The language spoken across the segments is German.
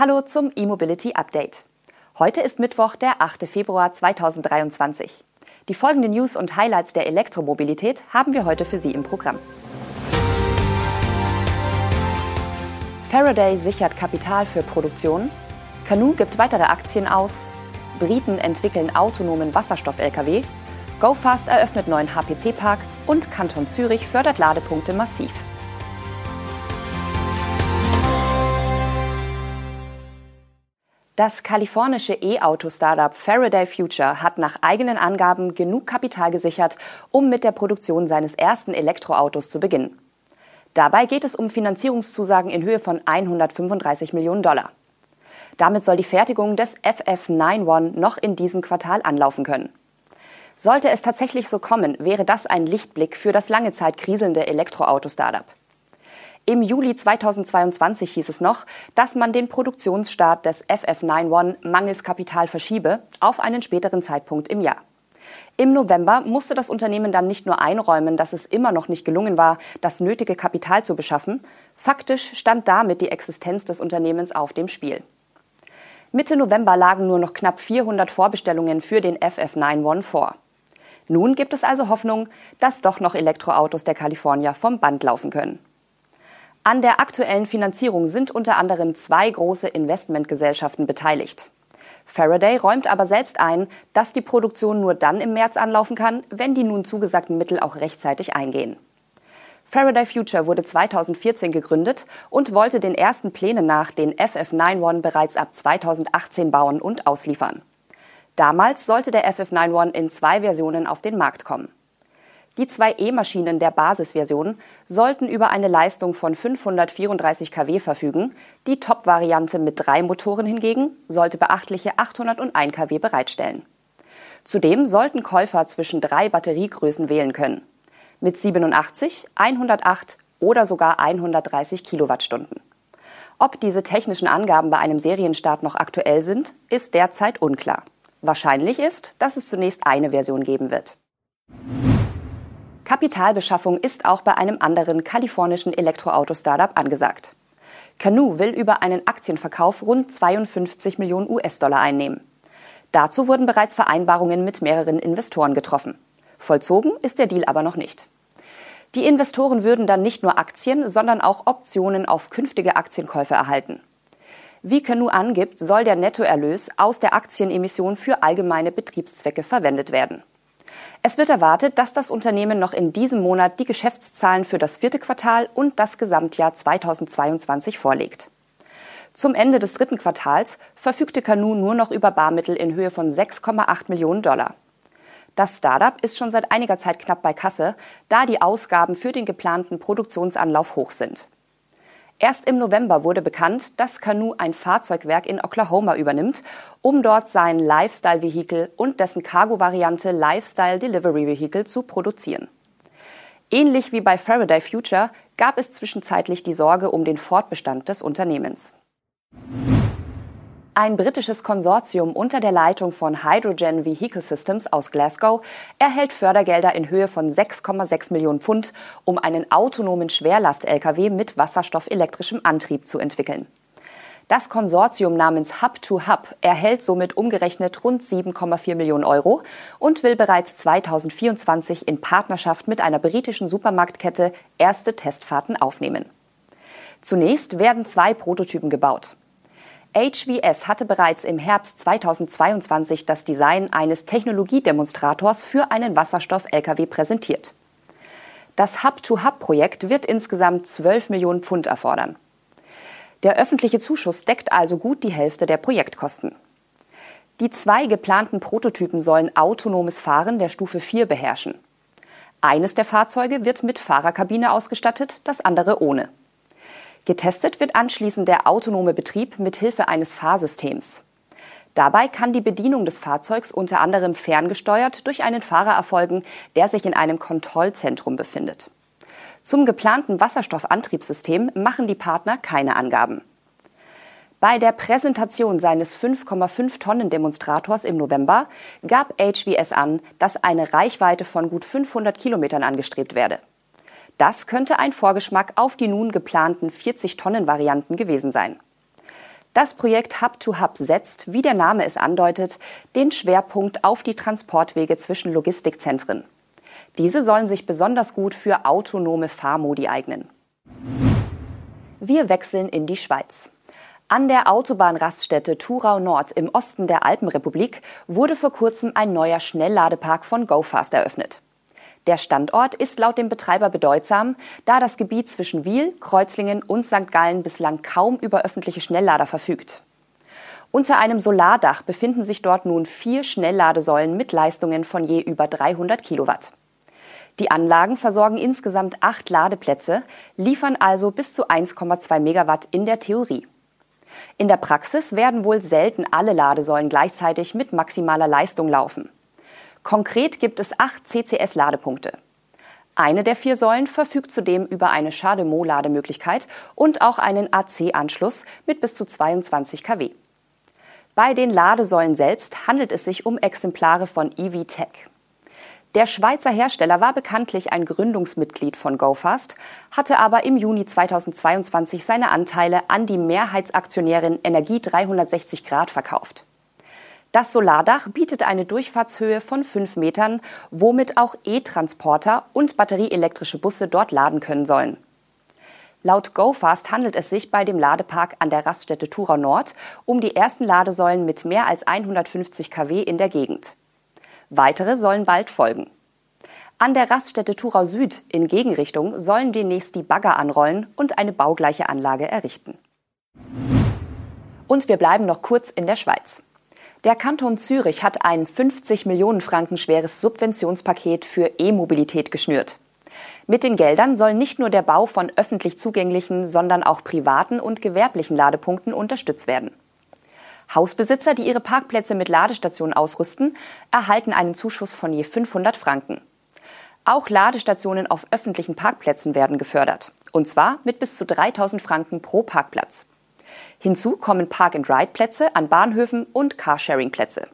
Hallo zum E-Mobility Update. Heute ist Mittwoch, der 8. Februar 2023. Die folgenden News und Highlights der Elektromobilität haben wir heute für Sie im Programm. Faraday sichert Kapital für Produktion. Canoe gibt weitere Aktien aus. Briten entwickeln autonomen Wasserstoff-Lkw. GoFast eröffnet neuen HPC-Park und Kanton Zürich fördert Ladepunkte massiv. Das kalifornische E-Auto-Startup Faraday Future hat nach eigenen Angaben genug Kapital gesichert, um mit der Produktion seines ersten Elektroautos zu beginnen. Dabei geht es um Finanzierungszusagen in Höhe von 135 Millionen Dollar. Damit soll die Fertigung des FF91 noch in diesem Quartal anlaufen können. Sollte es tatsächlich so kommen, wäre das ein Lichtblick für das lange Zeit kriselnde Elektroauto-Startup. Im Juli 2022 hieß es noch, dass man den Produktionsstart des FF91 mangels Kapital verschiebe auf einen späteren Zeitpunkt im Jahr. Im November musste das Unternehmen dann nicht nur einräumen, dass es immer noch nicht gelungen war, das nötige Kapital zu beschaffen, faktisch stand damit die Existenz des Unternehmens auf dem Spiel. Mitte November lagen nur noch knapp 400 Vorbestellungen für den FF91 vor. Nun gibt es also Hoffnung, dass doch noch Elektroautos der Kalifornier vom Band laufen können. An der aktuellen Finanzierung sind unter anderem zwei große Investmentgesellschaften beteiligt. Faraday räumt aber selbst ein, dass die Produktion nur dann im März anlaufen kann, wenn die nun zugesagten Mittel auch rechtzeitig eingehen. Faraday Future wurde 2014 gegründet und wollte den ersten Plänen nach den FF91 bereits ab 2018 bauen und ausliefern. Damals sollte der FF91 in zwei Versionen auf den Markt kommen. Die zwei E-Maschinen der Basisversion sollten über eine Leistung von 534 kW verfügen. Die Top-Variante mit drei Motoren hingegen sollte beachtliche 801 kW bereitstellen. Zudem sollten Käufer zwischen drei Batteriegrößen wählen können. Mit 87, 108 oder sogar 130 Kilowattstunden. Ob diese technischen Angaben bei einem Serienstart noch aktuell sind, ist derzeit unklar. Wahrscheinlich ist, dass es zunächst eine Version geben wird. Kapitalbeschaffung ist auch bei einem anderen kalifornischen Elektroauto-Startup angesagt. Canoe will über einen Aktienverkauf rund 52 Millionen US-Dollar einnehmen. Dazu wurden bereits Vereinbarungen mit mehreren Investoren getroffen. Vollzogen ist der Deal aber noch nicht. Die Investoren würden dann nicht nur Aktien, sondern auch Optionen auf künftige Aktienkäufe erhalten. Wie Canoe angibt, soll der Nettoerlös aus der Aktienemission für allgemeine Betriebszwecke verwendet werden. Es wird erwartet, dass das Unternehmen noch in diesem Monat die Geschäftszahlen für das vierte Quartal und das Gesamtjahr 2022 vorlegt. Zum Ende des dritten Quartals verfügte Canoe nur noch über Barmittel in Höhe von 6,8 Millionen Dollar. Das Startup ist schon seit einiger Zeit knapp bei Kasse, da die Ausgaben für den geplanten Produktionsanlauf hoch sind. Erst im November wurde bekannt, dass Canoe ein Fahrzeugwerk in Oklahoma übernimmt, um dort sein Lifestyle-Vehikel und dessen Cargo-Variante Lifestyle Delivery Vehicle zu produzieren. Ähnlich wie bei Faraday Future gab es zwischenzeitlich die Sorge um den Fortbestand des Unternehmens. Ein britisches Konsortium unter der Leitung von Hydrogen Vehicle Systems aus Glasgow erhält Fördergelder in Höhe von 6,6 Millionen Pfund, um einen autonomen Schwerlast-Lkw mit wasserstoffelektrischem Antrieb zu entwickeln. Das Konsortium namens Hub to Hub erhält somit umgerechnet rund 7,4 Millionen Euro und will bereits 2024 in Partnerschaft mit einer britischen Supermarktkette erste Testfahrten aufnehmen. Zunächst werden zwei Prototypen gebaut. HVS hatte bereits im Herbst 2022 das Design eines Technologiedemonstrators für einen Wasserstoff-Lkw präsentiert. Das Hub-to-Hub-Projekt wird insgesamt 12 Millionen Pfund erfordern. Der öffentliche Zuschuss deckt also gut die Hälfte der Projektkosten. Die zwei geplanten Prototypen sollen autonomes Fahren der Stufe 4 beherrschen. Eines der Fahrzeuge wird mit Fahrerkabine ausgestattet, das andere ohne. Getestet wird anschließend der autonome Betrieb mit Hilfe eines Fahrsystems. Dabei kann die Bedienung des Fahrzeugs unter anderem ferngesteuert durch einen Fahrer erfolgen, der sich in einem Kontrollzentrum befindet. Zum geplanten Wasserstoffantriebssystem machen die Partner keine Angaben. Bei der Präsentation seines 5,5 Tonnen Demonstrators im November gab HVS an, dass eine Reichweite von gut 500 Kilometern angestrebt werde. Das könnte ein Vorgeschmack auf die nun geplanten 40-Tonnen-Varianten gewesen sein. Das Projekt Hub to Hub setzt, wie der Name es andeutet, den Schwerpunkt auf die Transportwege zwischen Logistikzentren. Diese sollen sich besonders gut für autonome Fahrmodi eignen. Wir wechseln in die Schweiz. An der Autobahnraststätte Thurau Nord im Osten der Alpenrepublik wurde vor kurzem ein neuer Schnellladepark von GoFast eröffnet. Der Standort ist laut dem Betreiber bedeutsam, da das Gebiet zwischen Wiel, Kreuzlingen und St. Gallen bislang kaum über öffentliche Schnelllader verfügt. Unter einem Solardach befinden sich dort nun vier Schnellladesäulen mit Leistungen von je über 300 Kilowatt. Die Anlagen versorgen insgesamt acht Ladeplätze, liefern also bis zu 1,2 Megawatt in der Theorie. In der Praxis werden wohl selten alle Ladesäulen gleichzeitig mit maximaler Leistung laufen. Konkret gibt es acht CCS-Ladepunkte. Eine der vier Säulen verfügt zudem über eine Chademo-Lademöglichkeit und auch einen AC-Anschluss mit bis zu 22 kW. Bei den Ladesäulen selbst handelt es sich um Exemplare von EV-Tech. Der Schweizer Hersteller war bekanntlich ein Gründungsmitglied von GoFast, hatte aber im Juni 2022 seine Anteile an die Mehrheitsaktionärin Energie 360 Grad verkauft. Das Solardach bietet eine Durchfahrtshöhe von fünf Metern, womit auch E-Transporter und batterieelektrische Busse dort laden können sollen. Laut GoFast handelt es sich bei dem Ladepark an der Raststätte Thurau Nord um die ersten Ladesäulen mit mehr als 150 kW in der Gegend. Weitere sollen bald folgen. An der Raststätte Thurau Süd in Gegenrichtung sollen demnächst die Bagger anrollen und eine baugleiche Anlage errichten. Und wir bleiben noch kurz in der Schweiz. Der Kanton Zürich hat ein 50 Millionen Franken schweres Subventionspaket für E-Mobilität geschnürt. Mit den Geldern soll nicht nur der Bau von öffentlich zugänglichen, sondern auch privaten und gewerblichen Ladepunkten unterstützt werden. Hausbesitzer, die ihre Parkplätze mit Ladestationen ausrüsten, erhalten einen Zuschuss von je 500 Franken. Auch Ladestationen auf öffentlichen Parkplätzen werden gefördert. Und zwar mit bis zu 3000 Franken pro Parkplatz. Hinzu kommen Park-and-Ride-Plätze an Bahnhöfen und Carsharing-Plätze.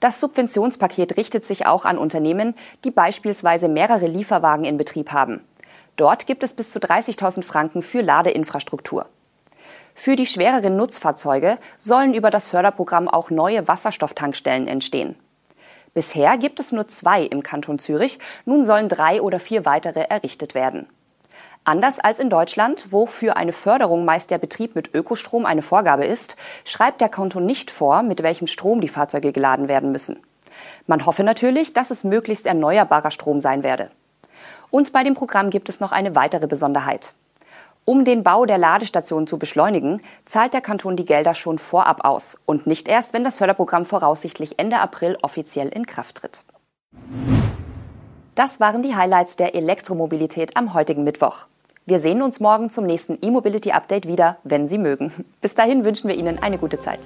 Das Subventionspaket richtet sich auch an Unternehmen, die beispielsweise mehrere Lieferwagen in Betrieb haben. Dort gibt es bis zu 30.000 Franken für Ladeinfrastruktur. Für die schwereren Nutzfahrzeuge sollen über das Förderprogramm auch neue Wasserstofftankstellen entstehen. Bisher gibt es nur zwei im Kanton Zürich, nun sollen drei oder vier weitere errichtet werden. Anders als in Deutschland, wo für eine Förderung meist der Betrieb mit Ökostrom eine Vorgabe ist, schreibt der Kanton nicht vor, mit welchem Strom die Fahrzeuge geladen werden müssen. Man hoffe natürlich, dass es möglichst erneuerbarer Strom sein werde. Und bei dem Programm gibt es noch eine weitere Besonderheit. Um den Bau der Ladestation zu beschleunigen, zahlt der Kanton die Gelder schon vorab aus und nicht erst, wenn das Förderprogramm voraussichtlich Ende April offiziell in Kraft tritt. Das waren die Highlights der Elektromobilität am heutigen Mittwoch. Wir sehen uns morgen zum nächsten E-Mobility Update wieder, wenn Sie mögen. Bis dahin wünschen wir Ihnen eine gute Zeit.